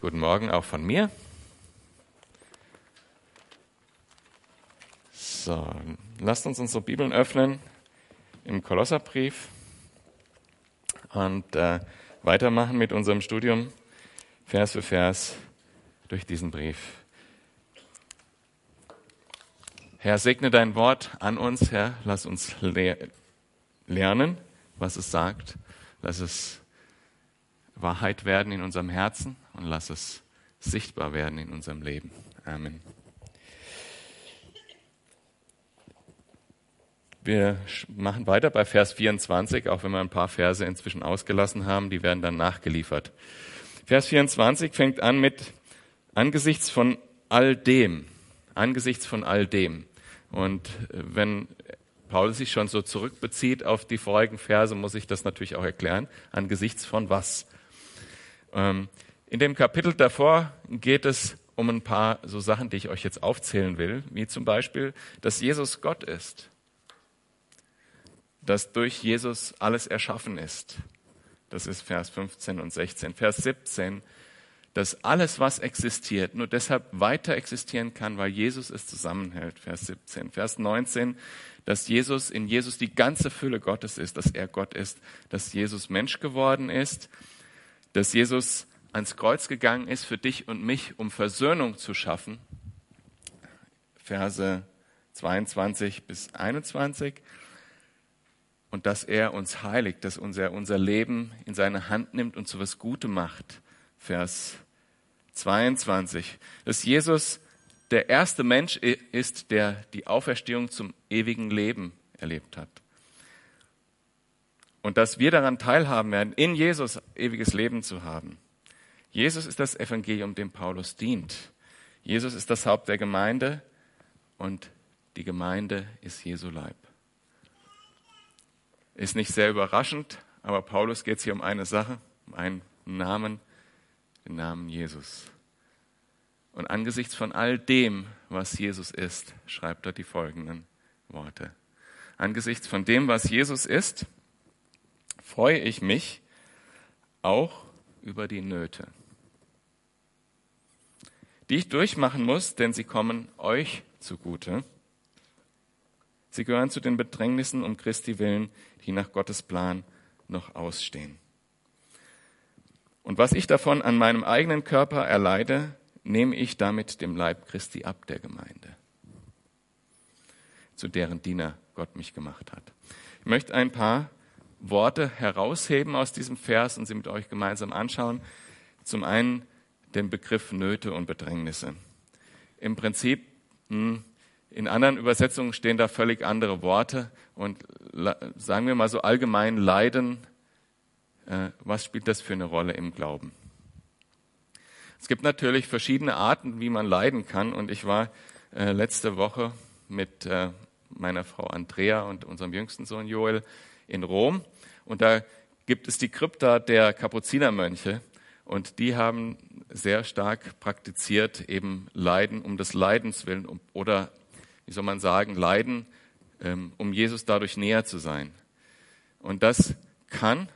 Guten Morgen auch von mir. So, lasst uns unsere Bibeln öffnen im Kolosserbrief und äh, weitermachen mit unserem Studium Vers für Vers durch diesen Brief. Herr, segne dein Wort an uns, Herr, lass uns le lernen, was es sagt, lass es Wahrheit werden in unserem Herzen und lass es sichtbar werden in unserem Leben. Amen. Wir machen weiter bei Vers 24, auch wenn wir ein paar Verse inzwischen ausgelassen haben, die werden dann nachgeliefert. Vers 24 fängt an mit angesichts von all dem, angesichts von all dem. Und wenn Paulus sich schon so zurückbezieht auf die vorigen Verse, muss ich das natürlich auch erklären. Angesichts von was? Ähm, in dem Kapitel davor geht es um ein paar so Sachen, die ich euch jetzt aufzählen will, wie zum Beispiel, dass Jesus Gott ist, dass durch Jesus alles erschaffen ist. Das ist Vers 15 und 16. Vers 17, dass alles, was existiert, nur deshalb weiter existieren kann, weil Jesus es zusammenhält. Vers 17. Vers 19, dass Jesus in Jesus die ganze Fülle Gottes ist, dass er Gott ist, dass Jesus Mensch geworden ist, dass Jesus ans Kreuz gegangen ist für dich und mich, um Versöhnung zu schaffen. Verse 22 bis 21. Und dass er uns heiligt, dass unser, unser Leben in seine Hand nimmt und zu was Gutem macht. Vers 22. Dass Jesus der erste Mensch ist, der die Auferstehung zum ewigen Leben erlebt hat und dass wir daran teilhaben werden, in Jesus ewiges Leben zu haben. Jesus ist das Evangelium, dem Paulus dient. Jesus ist das Haupt der Gemeinde und die Gemeinde ist Jesu Leib. Ist nicht sehr überraschend, aber Paulus geht es hier um eine Sache, um einen Namen, den Namen Jesus. Und angesichts von all dem, was Jesus ist, schreibt er die folgenden Worte. Angesichts von dem, was Jesus ist, freue ich mich auch über die Nöte, die ich durchmachen muss, denn sie kommen euch zugute. Sie gehören zu den Bedrängnissen um Christi willen, die nach Gottes Plan noch ausstehen. Und was ich davon an meinem eigenen Körper erleide, nehme ich damit dem Leib Christi ab der Gemeinde, zu deren Diener Gott mich gemacht hat. Ich möchte ein paar Worte herausheben aus diesem Vers und sie mit euch gemeinsam anschauen. Zum einen den Begriff Nöte und Bedrängnisse. Im Prinzip, hm, in anderen Übersetzungen stehen da völlig andere Worte und sagen wir mal so allgemein Leiden, äh, was spielt das für eine Rolle im Glauben? Es gibt natürlich verschiedene Arten, wie man leiden kann und ich war äh, letzte Woche mit äh, meiner Frau Andrea und unserem jüngsten Sohn Joel in Rom. Und da gibt es die Krypta der Kapuzinermönche. Und die haben sehr stark praktiziert, eben Leiden um des Leidens willen oder, wie soll man sagen, Leiden, ähm, um Jesus dadurch näher zu sein. Und das kann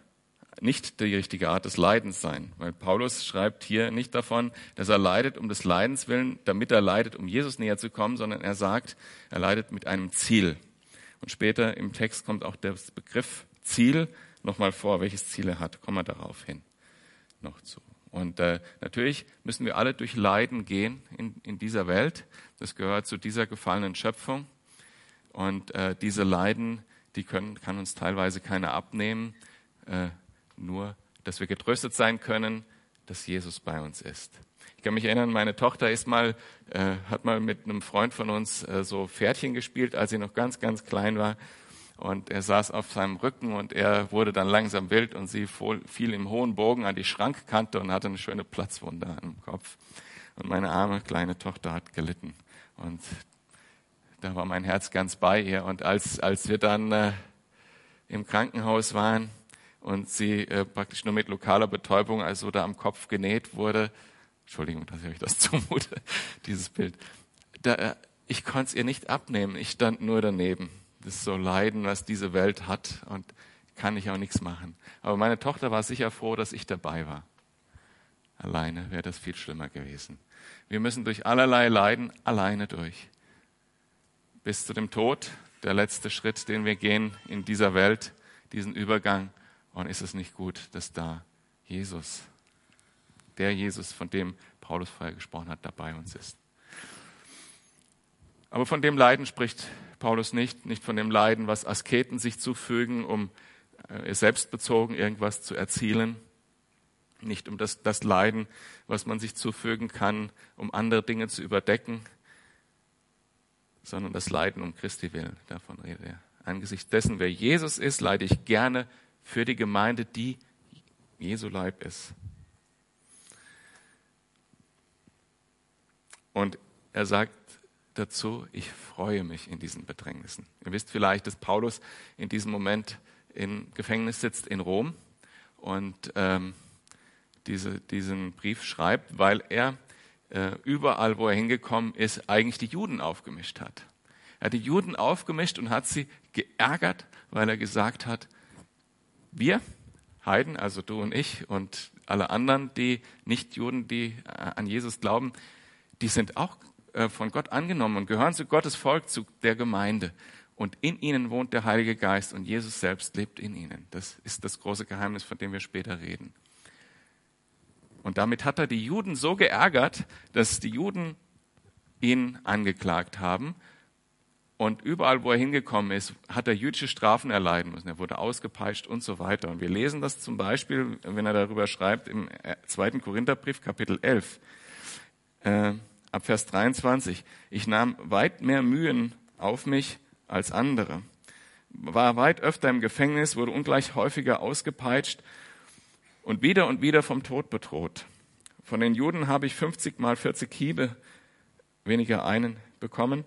nicht die richtige Art des Leidens sein, weil Paulus schreibt hier nicht davon, dass er leidet um des Leidens willen, damit er leidet, um Jesus näher zu kommen, sondern er sagt, er leidet mit einem Ziel. Und später im Text kommt auch der Begriff Ziel nochmal vor, welches Ziel er hat. Kommen wir darauf hin noch zu. Und äh, natürlich müssen wir alle durch Leiden gehen in, in dieser Welt. Das gehört zu dieser gefallenen Schöpfung. Und äh, diese Leiden, die können, kann uns teilweise keiner abnehmen. Äh, nur, dass wir getröstet sein können, dass Jesus bei uns ist. Ich kann mich erinnern, meine Tochter ist mal, äh, hat mal mit einem Freund von uns äh, so Pferdchen gespielt, als sie noch ganz, ganz klein war. Und er saß auf seinem Rücken und er wurde dann langsam wild und sie fiel im hohen Bogen an die Schrankkante und hatte eine schöne Platzwunde am Kopf. Und meine arme kleine Tochter hat gelitten. Und da war mein Herz ganz bei ihr. Und als, als wir dann äh, im Krankenhaus waren und sie äh, praktisch nur mit lokaler Betäubung, also da am Kopf genäht wurde, Entschuldigung, dass ich euch das zumute, dieses Bild. Da, äh, ich konnte es ihr nicht abnehmen, ich stand nur daneben. Das ist so Leiden, was diese Welt hat und kann ich auch nichts machen. Aber meine Tochter war sicher froh, dass ich dabei war. alleine wäre das viel schlimmer gewesen. Wir müssen durch allerlei Leiden alleine durch. Bis zu dem Tod, der letzte Schritt, den wir gehen in dieser Welt, diesen Übergang. Und ist es nicht gut, dass da Jesus, der Jesus, von dem Paulus vorher gesprochen hat, dabei uns ist. Aber von dem Leiden spricht Paulus nicht, nicht von dem Leiden, was Asketen sich zufügen, um äh, selbstbezogen irgendwas zu erzielen, nicht um das, das Leiden, was man sich zufügen kann, um andere Dinge zu überdecken, sondern das Leiden um Christi willen. Davon redet er. Angesichts dessen, wer Jesus ist, leide ich gerne für die Gemeinde, die Jesu Leib ist. Und er sagt dazu, ich freue mich in diesen Bedrängnissen. Ihr wisst vielleicht, dass Paulus in diesem Moment im Gefängnis sitzt in Rom und ähm, diese, diesen Brief schreibt, weil er äh, überall, wo er hingekommen ist, eigentlich die Juden aufgemischt hat. Er hat die Juden aufgemischt und hat sie geärgert, weil er gesagt hat, wir, Heiden, also du und ich und alle anderen, die Nicht-Juden, die äh, an Jesus glauben, die sind auch äh, von Gott angenommen und gehören zu Gottes Volk, zu der Gemeinde. Und in ihnen wohnt der Heilige Geist und Jesus selbst lebt in ihnen. Das ist das große Geheimnis, von dem wir später reden. Und damit hat er die Juden so geärgert, dass die Juden ihn angeklagt haben. Und überall, wo er hingekommen ist, hat er jüdische Strafen erleiden müssen. Er wurde ausgepeitscht und so weiter. Und wir lesen das zum Beispiel, wenn er darüber schreibt, im äh, zweiten Korintherbrief, Kapitel 11, äh, ab Vers 23. Ich nahm weit mehr Mühen auf mich als andere, war weit öfter im Gefängnis, wurde ungleich häufiger ausgepeitscht und wieder und wieder vom Tod bedroht. Von den Juden habe ich 50 mal 40 Hiebe, weniger einen, bekommen.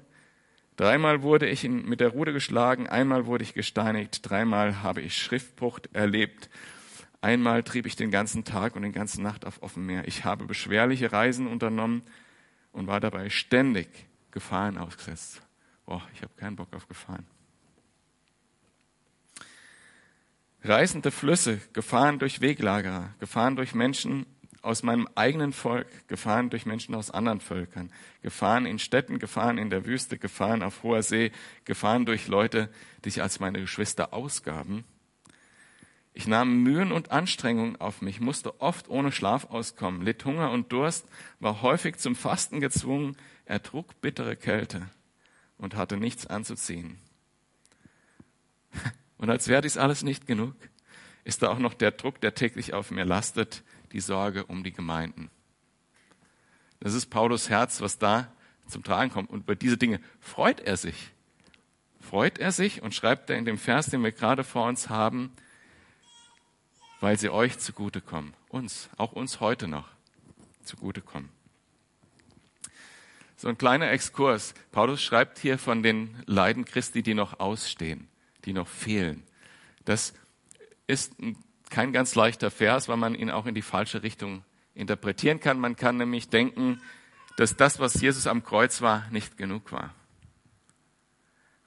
Dreimal wurde ich mit der Rude geschlagen, einmal wurde ich gesteinigt, dreimal habe ich Schriftbruch erlebt, einmal trieb ich den ganzen Tag und den ganzen Nacht auf offem Meer. Ich habe beschwerliche Reisen unternommen und war dabei ständig Gefahren ausgesetzt. Boah, ich habe keinen Bock auf Gefahren. Reißende Flüsse, Gefahren durch Weglagerer, Gefahren durch Menschen aus meinem eigenen Volk, Gefahren durch Menschen aus anderen Völkern, Gefahren in Städten, Gefahren in der Wüste, Gefahren auf hoher See, Gefahren durch Leute, die sich als meine Geschwister ausgaben. Ich nahm Mühen und Anstrengungen auf mich, musste oft ohne Schlaf auskommen, litt Hunger und Durst, war häufig zum Fasten gezwungen, ertrug bittere Kälte und hatte nichts anzuziehen. Und als wäre dies alles nicht genug, ist da auch noch der Druck, der täglich auf mir lastet, die Sorge um die Gemeinden. Das ist Paulus Herz, was da zum Tragen kommt. Und über diese Dinge freut er sich. Freut er sich und schreibt er in dem Vers, den wir gerade vor uns haben, weil sie euch zugutekommen. Uns, auch uns heute noch zugutekommen. So ein kleiner Exkurs. Paulus schreibt hier von den Leiden Christi, die noch ausstehen die noch fehlen. Das ist kein ganz leichter Vers, weil man ihn auch in die falsche Richtung interpretieren kann. Man kann nämlich denken, dass das, was Jesus am Kreuz war, nicht genug war.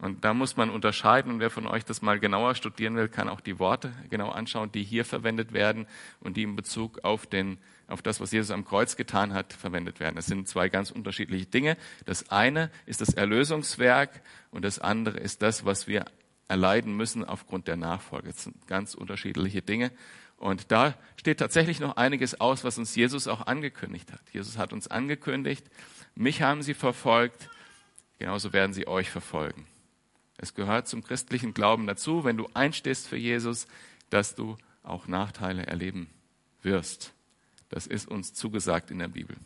Und da muss man unterscheiden. Und wer von euch das mal genauer studieren will, kann auch die Worte genau anschauen, die hier verwendet werden und die in Bezug auf, den, auf das, was Jesus am Kreuz getan hat, verwendet werden. Das sind zwei ganz unterschiedliche Dinge. Das eine ist das Erlösungswerk und das andere ist das, was wir erleiden müssen aufgrund der Nachfolge. Das sind ganz unterschiedliche Dinge. Und da steht tatsächlich noch einiges aus, was uns Jesus auch angekündigt hat. Jesus hat uns angekündigt, mich haben sie verfolgt, genauso werden sie euch verfolgen. Es gehört zum christlichen Glauben dazu, wenn du einstehst für Jesus, dass du auch Nachteile erleben wirst. Das ist uns zugesagt in der Bibel.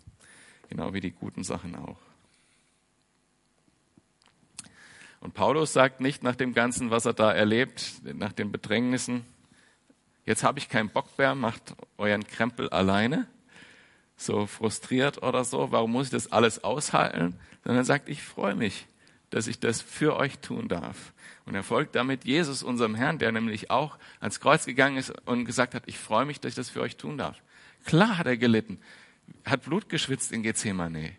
Genau wie die guten Sachen auch. Und Paulus sagt nicht nach dem Ganzen, was er da erlebt, nach den Bedrängnissen, jetzt habe ich keinen Bock mehr, macht euren Krempel alleine, so frustriert oder so, warum muss ich das alles aushalten? Sondern er sagt, ich freue mich, dass ich das für euch tun darf. Und er folgt damit Jesus, unserem Herrn, der nämlich auch ans Kreuz gegangen ist und gesagt hat, ich freue mich, dass ich das für euch tun darf. Klar hat er gelitten, hat Blut geschwitzt in Gethsemane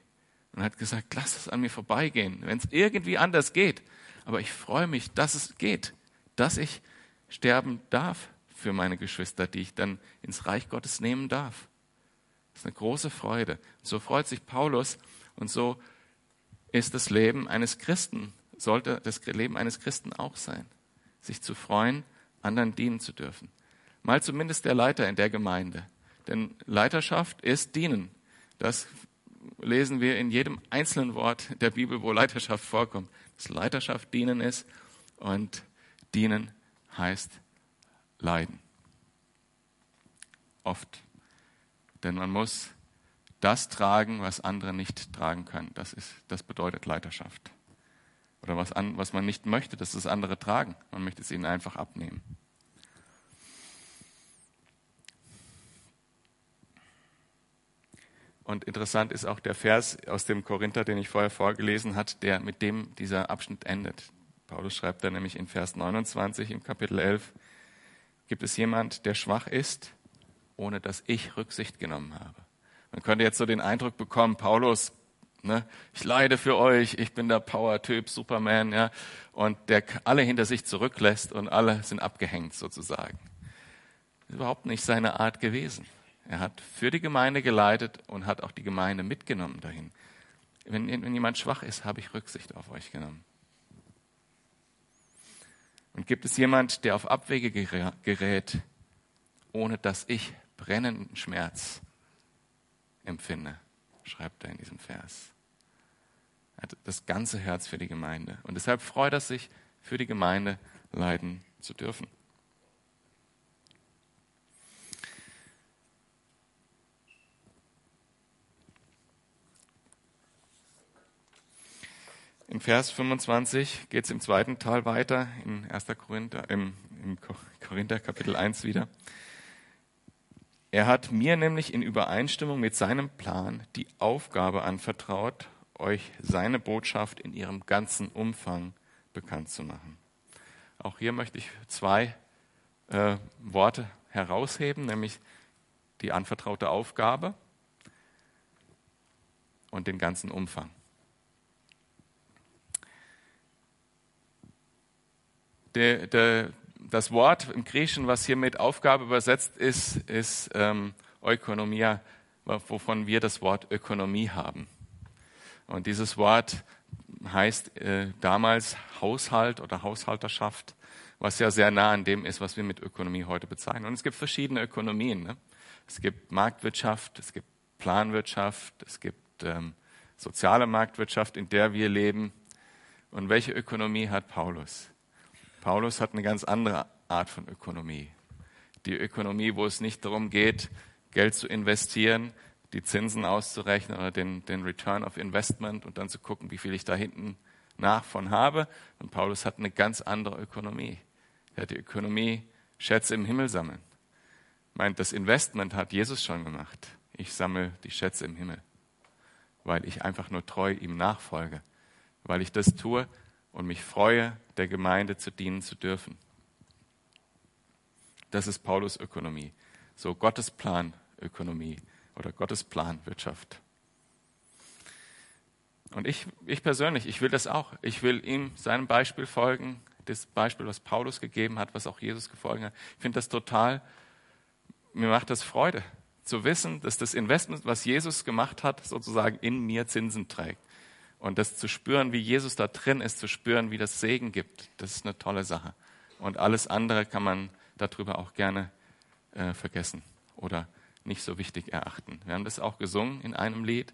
und hat gesagt, lass es an mir vorbeigehen, wenn es irgendwie anders geht. Aber ich freue mich, dass es geht, dass ich sterben darf für meine Geschwister, die ich dann ins Reich Gottes nehmen darf. Das ist eine große Freude. So freut sich Paulus und so ist das Leben eines Christen, sollte das Leben eines Christen auch sein, sich zu freuen, anderen dienen zu dürfen. Mal zumindest der Leiter in der Gemeinde. Denn Leiterschaft ist dienen. Das lesen wir in jedem einzelnen Wort der Bibel, wo Leiterschaft vorkommt. Dass Leiterschaft dienen ist und dienen heißt leiden. Oft. Denn man muss das tragen, was andere nicht tragen können. Das, ist, das bedeutet Leiterschaft. Oder was, an, was man nicht möchte, dass es andere tragen. Man möchte es ihnen einfach abnehmen. Und interessant ist auch der Vers aus dem Korinther, den ich vorher vorgelesen hat, der mit dem dieser Abschnitt endet. Paulus schreibt da nämlich in Vers 29 im Kapitel 11, gibt es jemand, der schwach ist, ohne dass ich Rücksicht genommen habe. Man könnte jetzt so den Eindruck bekommen, Paulus, ne, ich leide für euch, ich bin der Power-Typ, Superman, ja, und der alle hinter sich zurücklässt und alle sind abgehängt sozusagen. Das ist überhaupt nicht seine Art gewesen. Er hat für die Gemeinde geleitet und hat auch die Gemeinde mitgenommen dahin. Wenn, wenn jemand schwach ist, habe ich Rücksicht auf euch genommen. Und gibt es jemand, der auf Abwege gerät, ohne dass ich brennenden Schmerz empfinde, schreibt er in diesem Vers. Er hat das ganze Herz für die Gemeinde. Und deshalb freut er sich, für die Gemeinde leiden zu dürfen. In Vers 25 geht es im zweiten Teil weiter, in 1. Korinther, im, im Korinther Kapitel 1 wieder. Er hat mir nämlich in Übereinstimmung mit seinem Plan die Aufgabe anvertraut, euch seine Botschaft in ihrem ganzen Umfang bekannt zu machen. Auch hier möchte ich zwei äh, Worte herausheben, nämlich die anvertraute Aufgabe und den ganzen Umfang. der, der, das Wort im Griechischen, was hier mit Aufgabe übersetzt ist, ist ähm, Ökonomia, wovon wir das Wort Ökonomie haben. Und dieses Wort heißt äh, damals Haushalt oder Haushalterschaft, was ja sehr nah an dem ist, was wir mit Ökonomie heute bezeichnen. Und es gibt verschiedene Ökonomien. Ne? Es gibt Marktwirtschaft, es gibt Planwirtschaft, es gibt ähm, soziale Marktwirtschaft, in der wir leben. Und welche Ökonomie hat Paulus? Paulus hat eine ganz andere Art von Ökonomie. Die Ökonomie, wo es nicht darum geht, Geld zu investieren, die Zinsen auszurechnen oder den, den Return of Investment und dann zu gucken, wie viel ich da hinten nach von habe. Und Paulus hat eine ganz andere Ökonomie. Er hat die Ökonomie Schätze im Himmel sammeln. Meint, das Investment hat Jesus schon gemacht. Ich sammle die Schätze im Himmel, weil ich einfach nur treu ihm nachfolge, weil ich das tue, und mich freue, der Gemeinde zu dienen zu dürfen. Das ist Paulus Ökonomie. So Gottes Plan Ökonomie oder Gottes Plan Wirtschaft. Und ich, ich persönlich, ich will das auch. Ich will ihm seinem Beispiel folgen, das Beispiel, was Paulus gegeben hat, was auch Jesus gefolgt hat. Ich finde das total, mir macht das Freude zu wissen, dass das Investment, was Jesus gemacht hat, sozusagen in mir Zinsen trägt. Und das zu spüren, wie Jesus da drin ist, zu spüren, wie das Segen gibt, das ist eine tolle Sache. Und alles andere kann man darüber auch gerne äh, vergessen oder nicht so wichtig erachten. Wir haben das auch gesungen in einem Lied,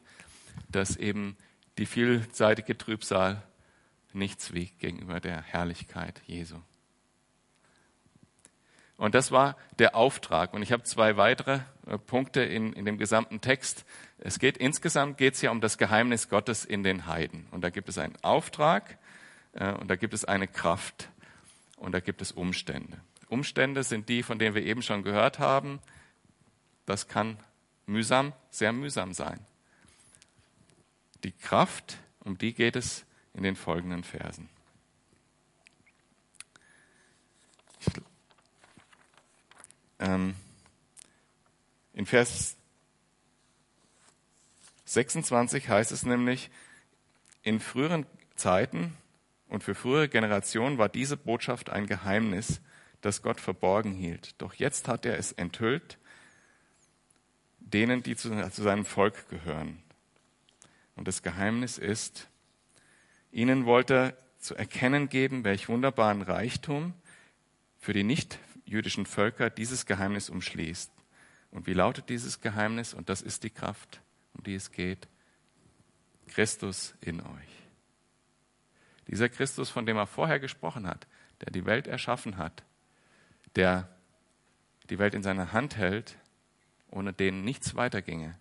dass eben die vielseitige Trübsal nichts wiegt gegenüber der Herrlichkeit Jesu. Und das war der Auftrag. Und ich habe zwei weitere äh, Punkte in, in dem gesamten Text. Es geht insgesamt geht es ja um das Geheimnis Gottes in den Heiden. Und da gibt es einen Auftrag äh, und da gibt es eine Kraft und da gibt es Umstände. Umstände sind die, von denen wir eben schon gehört haben. Das kann mühsam, sehr mühsam sein. Die Kraft, um die geht es in den folgenden Versen. Ich ähm, in Vers 26 heißt es nämlich, in früheren Zeiten und für frühere Generationen war diese Botschaft ein Geheimnis, das Gott verborgen hielt. Doch jetzt hat er es enthüllt denen, die zu, zu seinem Volk gehören. Und das Geheimnis ist, ihnen wollte er zu erkennen geben, welch wunderbaren Reichtum für die nicht-jüdischen Völker dieses Geheimnis umschließt. Und wie lautet dieses Geheimnis? Und das ist die Kraft, um die es geht. Christus in euch. Dieser Christus, von dem er vorher gesprochen hat, der die Welt erschaffen hat, der die Welt in seiner Hand hält, ohne den nichts weiterginge,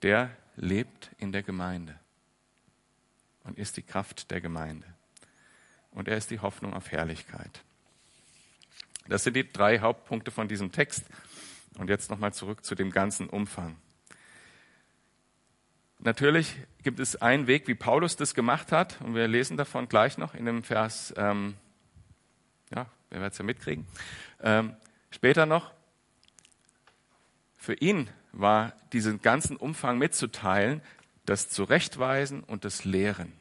der lebt in der Gemeinde und ist die Kraft der Gemeinde. Und er ist die Hoffnung auf Herrlichkeit. Das sind die drei Hauptpunkte von diesem Text. Und jetzt nochmal zurück zu dem ganzen Umfang. Natürlich gibt es einen Weg, wie Paulus das gemacht hat, und wir lesen davon gleich noch in dem Vers, ähm, ja, wir werden es ja mitkriegen, ähm, später noch. Für ihn war diesen ganzen Umfang mitzuteilen, das Zurechtweisen und das Lehren.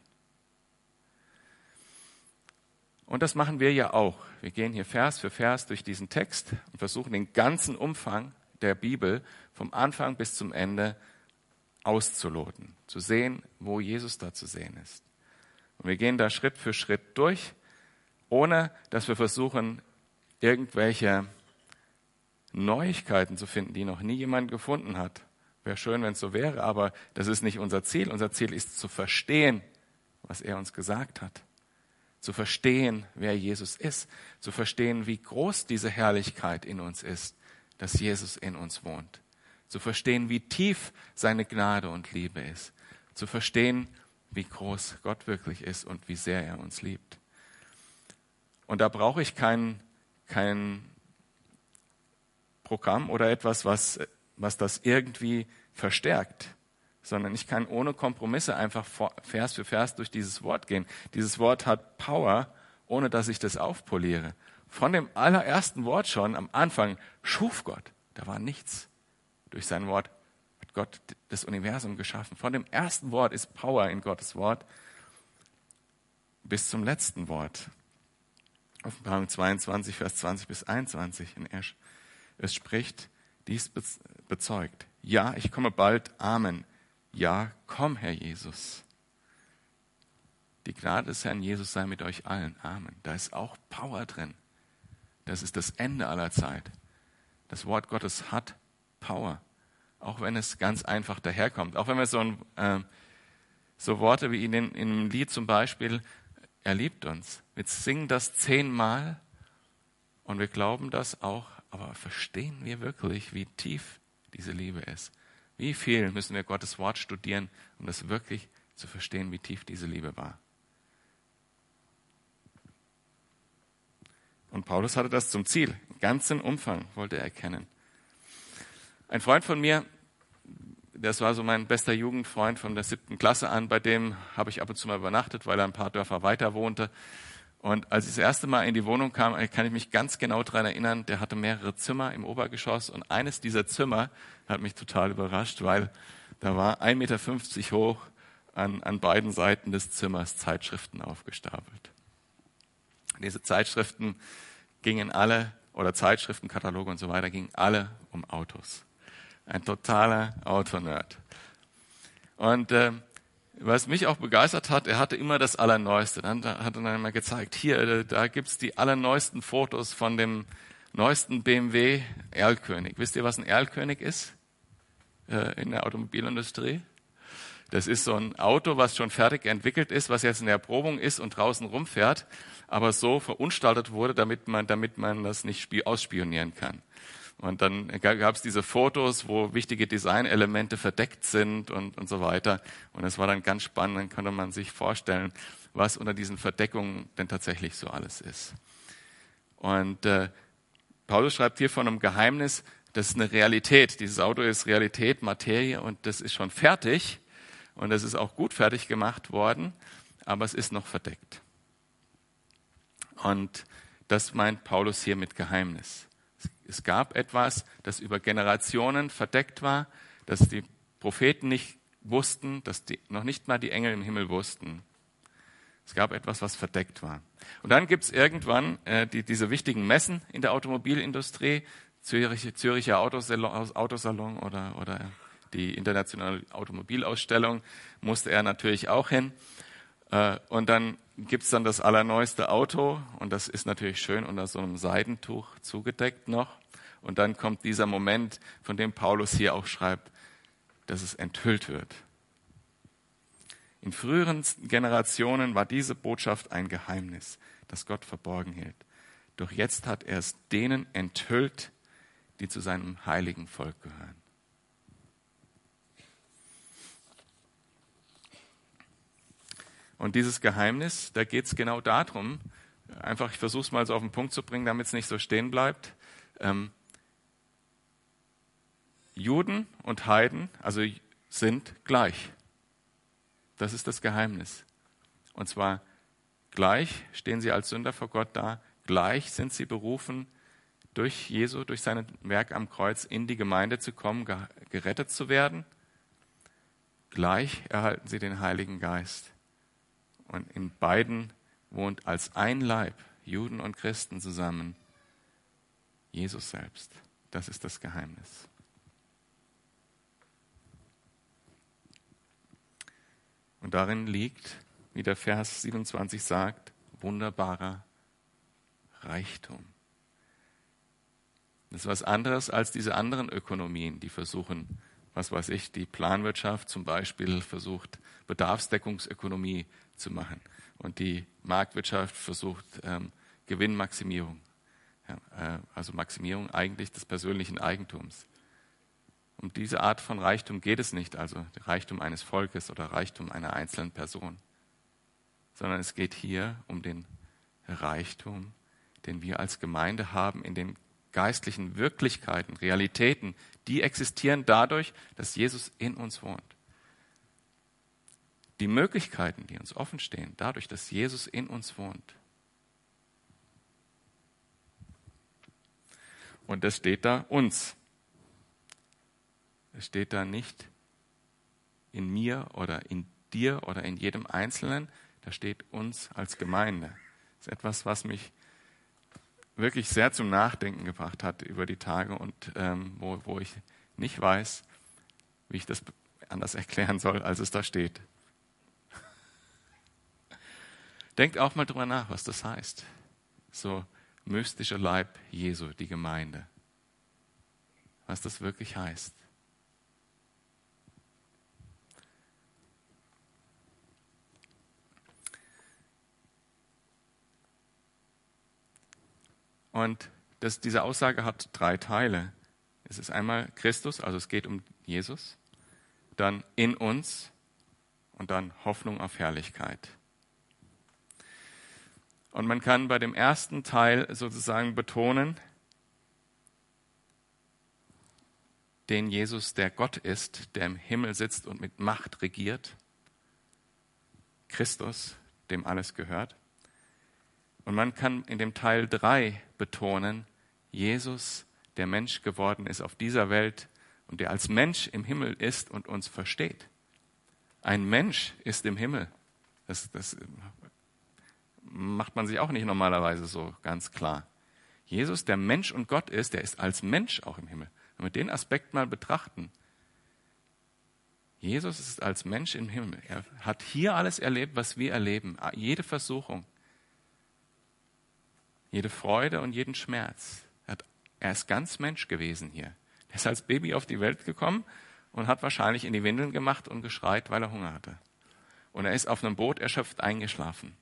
Und das machen wir ja auch. Wir gehen hier Vers für Vers durch diesen Text und versuchen den ganzen Umfang der Bibel vom Anfang bis zum Ende auszuloten, zu sehen, wo Jesus da zu sehen ist. Und wir gehen da Schritt für Schritt durch, ohne dass wir versuchen, irgendwelche Neuigkeiten zu finden, die noch nie jemand gefunden hat. Wäre schön, wenn es so wäre, aber das ist nicht unser Ziel. Unser Ziel ist zu verstehen, was er uns gesagt hat. Zu verstehen, wer Jesus ist. Zu verstehen, wie groß diese Herrlichkeit in uns ist, dass Jesus in uns wohnt zu verstehen, wie tief seine Gnade und Liebe ist, zu verstehen, wie groß Gott wirklich ist und wie sehr er uns liebt. Und da brauche ich kein, kein Programm oder etwas, was, was das irgendwie verstärkt, sondern ich kann ohne Kompromisse einfach Vers für Vers durch dieses Wort gehen. Dieses Wort hat Power, ohne dass ich das aufpoliere. Von dem allerersten Wort schon am Anfang schuf Gott. Da war nichts durch sein Wort hat Gott das Universum geschaffen. Von dem ersten Wort ist Power in Gottes Wort bis zum letzten Wort. Offenbarung 22, Vers 20 bis 21 in Esch. Es spricht, dies bezeugt. Ja, ich komme bald. Amen. Ja, komm, Herr Jesus. Die Gnade des Herrn Jesus sei mit euch allen. Amen. Da ist auch Power drin. Das ist das Ende aller Zeit. Das Wort Gottes hat Power auch wenn es ganz einfach daherkommt. Auch wenn wir so, ein, äh, so Worte wie in, einem Lied zum Beispiel, er liebt uns. Wir singen das zehnmal und wir glauben das auch, aber verstehen wir wirklich, wie tief diese Liebe ist? Wie viel müssen wir Gottes Wort studieren, um das wirklich zu verstehen, wie tief diese Liebe war? Und Paulus hatte das zum Ziel. ganzen Umfang wollte er erkennen. Ein Freund von mir, das war so mein bester Jugendfreund von der siebten Klasse an, bei dem habe ich ab und zu mal übernachtet, weil er ein paar Dörfer weiter wohnte. Und als ich das erste Mal in die Wohnung kam, kann ich mich ganz genau daran erinnern, der hatte mehrere Zimmer im Obergeschoss und eines dieser Zimmer hat mich total überrascht, weil da war 1,50 Meter hoch an, an beiden Seiten des Zimmers Zeitschriften aufgestapelt. Diese Zeitschriften gingen alle, oder Zeitschriften, Kataloge und so weiter, gingen alle um Autos. Ein totaler Autonerd. Und äh, was mich auch begeistert hat, er hatte immer das Allerneueste. Dann hat er dann mal gezeigt, hier, äh, da gibt's die allerneuesten Fotos von dem neuesten BMW Erlkönig. Wisst ihr, was ein Erlkönig ist äh, in der Automobilindustrie? Das ist so ein Auto, was schon fertig entwickelt ist, was jetzt in der Erprobung ist und draußen rumfährt, aber so verunstaltet wurde, damit man, damit man das nicht ausspionieren kann. Und dann gab es diese Fotos, wo wichtige Designelemente verdeckt sind und, und so weiter. Und es war dann ganz spannend, dann konnte man sich vorstellen, was unter diesen Verdeckungen denn tatsächlich so alles ist. Und äh, Paulus schreibt hier von einem Geheimnis, das ist eine Realität. Dieses Auto ist Realität, Materie und das ist schon fertig. Und das ist auch gut fertig gemacht worden, aber es ist noch verdeckt. Und das meint Paulus hier mit Geheimnis. Es gab etwas, das über Generationen verdeckt war, das die Propheten nicht wussten, das die, noch nicht mal die Engel im Himmel wussten. Es gab etwas, was verdeckt war. Und dann gibt es irgendwann äh, die, diese wichtigen Messen in der Automobilindustrie, Zürich, Züricher Autosalon, Autosalon oder, oder die internationale Automobilausstellung musste er natürlich auch hin. Äh, und dann gibt's dann das allerneueste Auto und das ist natürlich schön unter so einem Seidentuch zugedeckt noch. Und dann kommt dieser Moment, von dem Paulus hier auch schreibt, dass es enthüllt wird. In früheren Generationen war diese Botschaft ein Geheimnis, das Gott verborgen hielt. Doch jetzt hat er es denen enthüllt, die zu seinem heiligen Volk gehören. Und dieses Geheimnis, da geht es genau darum, einfach, ich versuche es mal so auf den Punkt zu bringen, damit es nicht so stehen bleibt. Ähm, Juden und Heiden, also sind gleich. Das ist das Geheimnis. Und zwar gleich stehen sie als Sünder vor Gott da, gleich sind sie berufen, durch Jesu, durch sein Werk am Kreuz in die Gemeinde zu kommen, gerettet zu werden. Gleich erhalten sie den Heiligen Geist. Und in beiden wohnt als ein Leib, Juden und Christen zusammen, Jesus selbst. Das ist das Geheimnis. Und darin liegt, wie der Vers 27 sagt, wunderbarer Reichtum. Das ist was anderes als diese anderen Ökonomien, die versuchen, was weiß ich, die Planwirtschaft zum Beispiel versucht, Bedarfsdeckungsökonomie zu machen. Und die Marktwirtschaft versucht ähm, Gewinnmaximierung, ja, äh, also Maximierung eigentlich des persönlichen Eigentums. Um diese Art von Reichtum geht es nicht, also Reichtum eines Volkes oder Reichtum einer einzelnen Person, sondern es geht hier um den Reichtum, den wir als Gemeinde haben in den geistlichen Wirklichkeiten, Realitäten, die existieren dadurch, dass Jesus in uns wohnt. Die Möglichkeiten, die uns offen stehen, dadurch, dass Jesus in uns wohnt. Und das steht da uns. Es steht da nicht in mir oder in dir oder in jedem Einzelnen, da steht uns als Gemeinde. Das ist etwas, was mich wirklich sehr zum Nachdenken gebracht hat über die Tage und ähm, wo, wo ich nicht weiß, wie ich das anders erklären soll, als es da steht. Denkt auch mal drüber nach, was das heißt. So mystischer Leib Jesu, die Gemeinde. Was das wirklich heißt. Und das, diese Aussage hat drei Teile. Es ist einmal Christus, also es geht um Jesus, dann in uns und dann Hoffnung auf Herrlichkeit. Und man kann bei dem ersten Teil sozusagen betonen, den Jesus, der Gott ist, der im Himmel sitzt und mit Macht regiert. Christus, dem alles gehört. Und man kann in dem Teil 3 betonen, Jesus, der Mensch geworden ist auf dieser Welt und der als Mensch im Himmel ist und uns versteht. Ein Mensch ist im Himmel. Das, das macht man sich auch nicht normalerweise so ganz klar. Jesus, der Mensch und Gott ist, der ist als Mensch auch im Himmel. Wenn wir den Aspekt mal betrachten, Jesus ist als Mensch im Himmel. Er hat hier alles erlebt, was wir erleben. Jede Versuchung, jede Freude und jeden Schmerz. Er ist ganz Mensch gewesen hier. Er ist als Baby auf die Welt gekommen und hat wahrscheinlich in die Windeln gemacht und geschreit, weil er Hunger hatte. Und er ist auf einem Boot erschöpft eingeschlafen.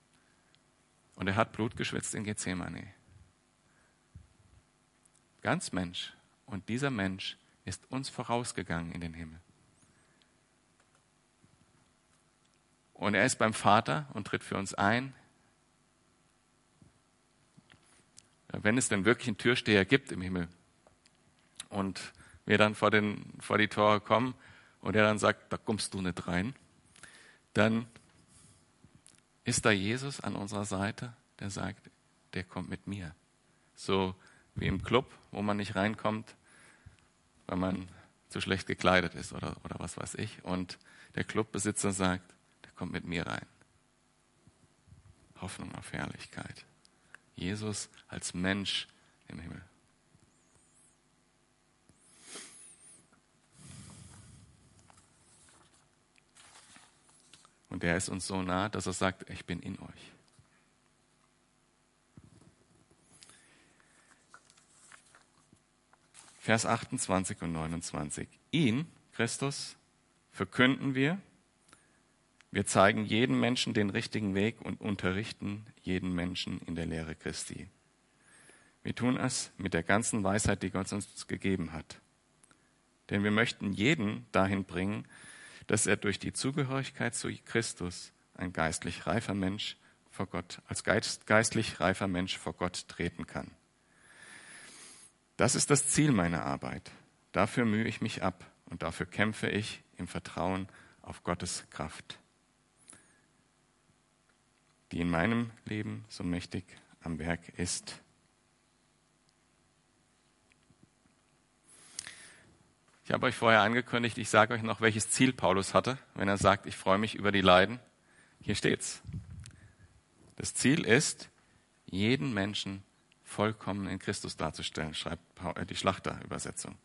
Und er hat Blut geschwitzt in Gethsemane. Ganz Mensch. Und dieser Mensch ist uns vorausgegangen in den Himmel. Und er ist beim Vater und tritt für uns ein. wenn es denn wirklich einen Türsteher gibt im Himmel und wir dann vor, den, vor die Tore kommen und er dann sagt, da kommst du nicht rein, dann ist da Jesus an unserer Seite, der sagt, der kommt mit mir. So wie im Club, wo man nicht reinkommt, weil man zu schlecht gekleidet ist oder, oder was weiß ich. Und der Clubbesitzer sagt, der kommt mit mir rein. Hoffnung auf Herrlichkeit. Jesus als Mensch im Himmel. Und er ist uns so nah, dass er sagt, ich bin in euch. Vers 28 und 29. Ihn, Christus, verkünden wir. Wir zeigen jedem Menschen den richtigen Weg und unterrichten jeden Menschen in der Lehre Christi. Wir tun es mit der ganzen Weisheit, die Gott uns gegeben hat. Denn wir möchten jeden dahin bringen, dass er durch die Zugehörigkeit zu Christus ein geistlich reifer Mensch vor Gott, als geistlich reifer Mensch vor Gott treten kann. Das ist das Ziel meiner Arbeit. Dafür mühe ich mich ab und dafür kämpfe ich im Vertrauen auf Gottes Kraft, die in meinem Leben so mächtig am Werk ist. Ich habe euch vorher angekündigt, ich sage euch noch, welches Ziel Paulus hatte, wenn er sagt, ich freue mich über die Leiden. Hier steht's. Das Ziel ist, jeden Menschen vollkommen in Christus darzustellen, schreibt äh, die Schlachterübersetzung.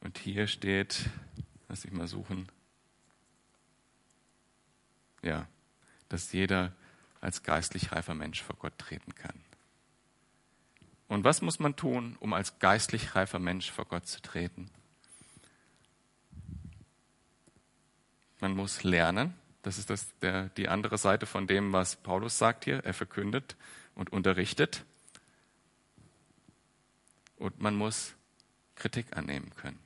Und hier steht, lass ich mal suchen, ja, dass jeder als geistlich reifer Mensch vor Gott treten kann. Und was muss man tun, um als geistlich reifer Mensch vor Gott zu treten? Man muss lernen. Das ist das, der, die andere Seite von dem, was Paulus sagt hier. Er verkündet und unterrichtet. Und man muss Kritik annehmen können.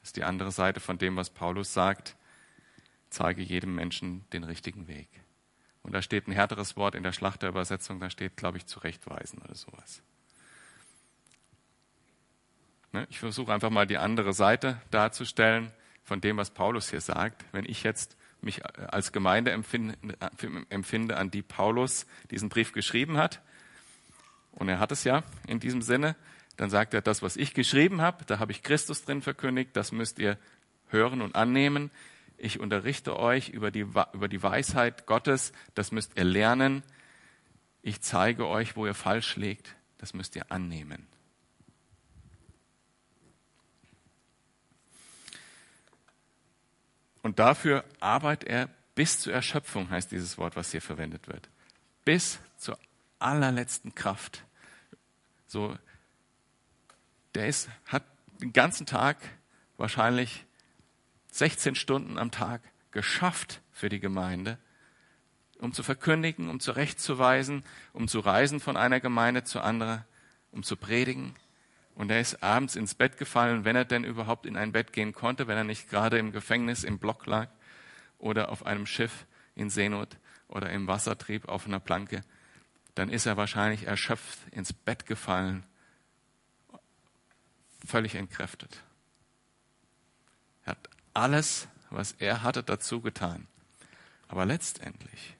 Das ist die andere Seite von dem, was Paulus sagt. Zeige jedem Menschen den richtigen Weg. Und da steht ein härteres Wort in der Schlachterübersetzung, da steht, glaube ich, zurechtweisen oder sowas. Ne, ich versuche einfach mal die andere Seite darzustellen von dem, was Paulus hier sagt. Wenn ich jetzt mich als Gemeinde empfinde, an die Paulus diesen Brief geschrieben hat, und er hat es ja in diesem Sinne, dann sagt er, das, was ich geschrieben habe, da habe ich Christus drin verkündigt, das müsst ihr hören und annehmen. Ich unterrichte euch über die, über die Weisheit Gottes, das müsst ihr lernen. Ich zeige euch, wo ihr falsch liegt, das müsst ihr annehmen. Und dafür arbeitet er bis zur Erschöpfung, heißt dieses Wort, was hier verwendet wird. Bis zur allerletzten Kraft. So, der ist, hat den ganzen Tag wahrscheinlich 16 Stunden am Tag geschafft für die Gemeinde, um zu verkündigen, um zurechtzuweisen, um zu reisen von einer Gemeinde zur anderen, um zu predigen. Und er ist abends ins Bett gefallen, wenn er denn überhaupt in ein Bett gehen konnte, wenn er nicht gerade im Gefängnis im Block lag oder auf einem Schiff in Seenot oder im Wassertrieb auf einer Planke, dann ist er wahrscheinlich erschöpft ins Bett gefallen, völlig entkräftet. Er hat alles, was er hatte, dazu getan. Aber letztendlich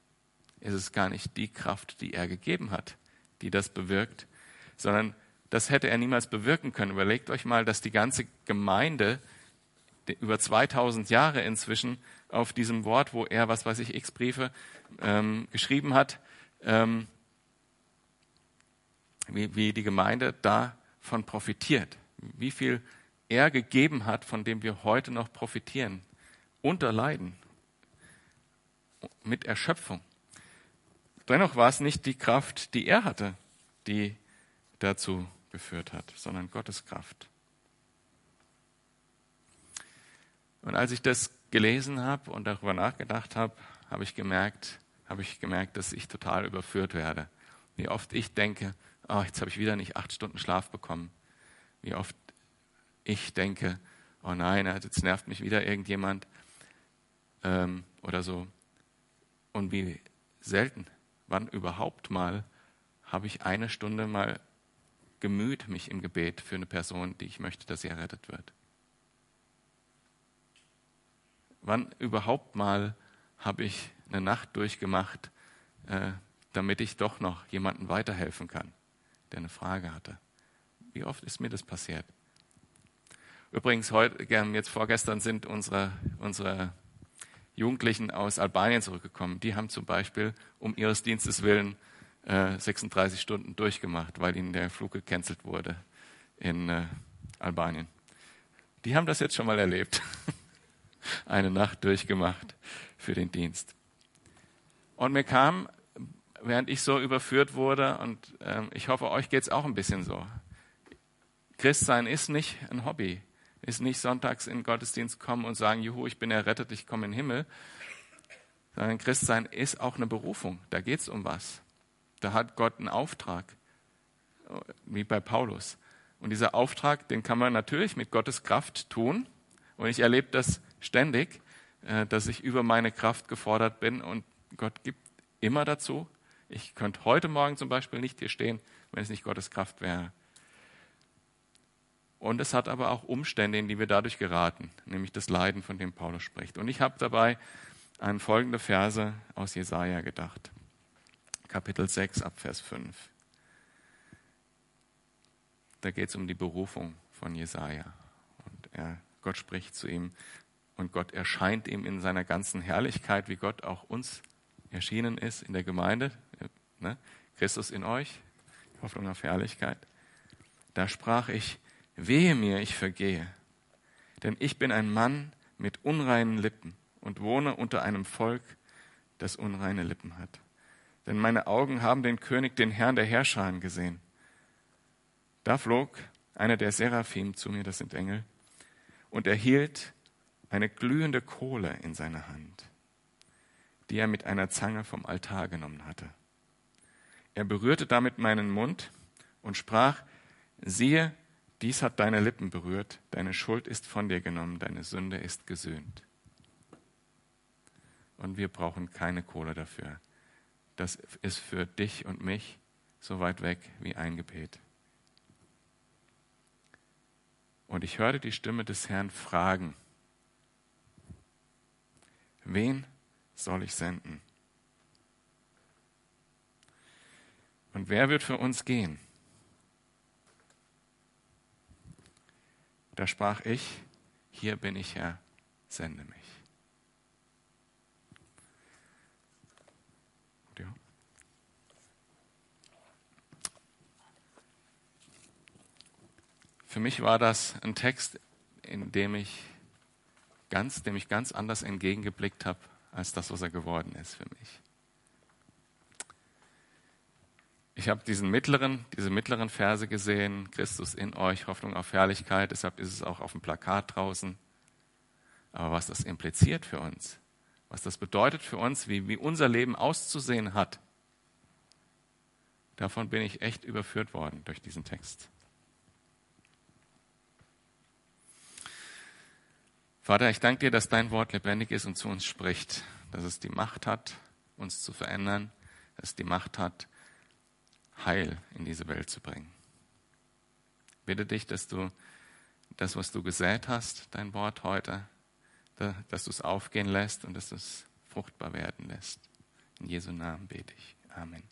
ist es gar nicht die Kraft, die er gegeben hat, die das bewirkt, sondern das hätte er niemals bewirken können. Überlegt euch mal, dass die ganze Gemeinde über 2000 Jahre inzwischen auf diesem Wort, wo er, was weiß ich, x Briefe ähm, geschrieben hat, ähm, wie, wie die Gemeinde davon profitiert, wie viel er gegeben hat, von dem wir heute noch profitieren, unter Leiden, mit Erschöpfung. Dennoch war es nicht die Kraft, die er hatte, die dazu geführt hat, sondern Gottes Kraft. Und als ich das gelesen habe und darüber nachgedacht habe, habe ich gemerkt, habe ich gemerkt, dass ich total überführt werde. Wie oft ich denke, oh, jetzt habe ich wieder nicht acht Stunden Schlaf bekommen. Wie oft ich denke, oh nein, jetzt nervt mich wieder irgendjemand ähm, oder so. Und wie selten, wann überhaupt mal habe ich eine Stunde mal gemüht mich im Gebet für eine Person, die ich möchte, dass sie errettet wird? Wann überhaupt mal habe ich eine Nacht durchgemacht, äh, damit ich doch noch jemandem weiterhelfen kann, der eine Frage hatte? Wie oft ist mir das passiert? Übrigens, heute, jetzt vorgestern sind unsere, unsere Jugendlichen aus Albanien zurückgekommen. Die haben zum Beispiel um ihres Dienstes willen 36 äh, Stunden durchgemacht, weil ihnen der Flug gecancelt wurde in äh, Albanien. Die haben das jetzt schon mal erlebt. Eine Nacht durchgemacht. für den Dienst. Und mir kam, während ich so überführt wurde, und äh, ich hoffe, euch geht es auch ein bisschen so. Christsein ist nicht ein Hobby, ist nicht sonntags in den Gottesdienst kommen und sagen, juhu, ich bin errettet, ich komme in den Himmel, sondern Christsein ist auch eine Berufung. Da geht es um was. Da hat Gott einen Auftrag, wie bei Paulus. Und dieser Auftrag, den kann man natürlich mit Gottes Kraft tun. Und ich erlebe das ständig, äh, dass ich über meine Kraft gefordert bin und Gott gibt immer dazu. Ich könnte heute Morgen zum Beispiel nicht hier stehen, wenn es nicht Gottes Kraft wäre. Und es hat aber auch Umstände, in die wir dadurch geraten, nämlich das Leiden, von dem Paulus spricht. Und ich habe dabei an folgende Verse aus Jesaja gedacht. Kapitel 6 ab Vers 5. Da geht es um die Berufung von Jesaja. Und er, Gott spricht zu ihm und Gott erscheint ihm in seiner ganzen Herrlichkeit, wie Gott auch uns erschienen ist in der Gemeinde. Ne? Christus in euch, Hoffnung auf Herrlichkeit. Da sprach ich, wehe mir, ich vergehe, denn ich bin ein Mann mit unreinen Lippen und wohne unter einem Volk, das unreine Lippen hat. Denn meine Augen haben den König, den Herrn der Herrscher gesehen. Da flog einer der Seraphim zu mir, das sind Engel, und er hielt eine glühende Kohle in seiner Hand, die er mit einer Zange vom Altar genommen hatte. Er berührte damit meinen Mund und sprach, siehe, dies hat deine Lippen berührt, deine Schuld ist von dir genommen, deine Sünde ist gesühnt. Und wir brauchen keine Kohle dafür. Das ist für dich und mich so weit weg wie ein Gebet. Und ich hörte die Stimme des Herrn fragen, wen soll ich senden? Und wer wird für uns gehen? Da sprach ich, hier bin ich Herr, sende mich. Für mich war das ein Text, in dem ich ganz, dem ich ganz anders entgegengeblickt habe, als das, was er geworden ist für mich. Ich habe diesen mittleren, diese mittleren Verse gesehen, Christus in euch, Hoffnung auf Herrlichkeit, deshalb ist es auch auf dem Plakat draußen. Aber was das impliziert für uns, was das bedeutet für uns, wie, wie unser Leben auszusehen hat, davon bin ich echt überführt worden durch diesen Text. Vater, ich danke dir, dass dein Wort lebendig ist und zu uns spricht, dass es die Macht hat, uns zu verändern, dass es die Macht hat, Heil in diese Welt zu bringen. Ich bitte dich, dass du das, was du gesät hast, dein Wort heute, dass du es aufgehen lässt und dass du es fruchtbar werden lässt. In Jesu Namen bete ich. Amen.